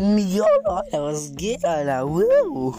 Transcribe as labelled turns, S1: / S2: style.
S1: Yo, was geht, Alter? Wow.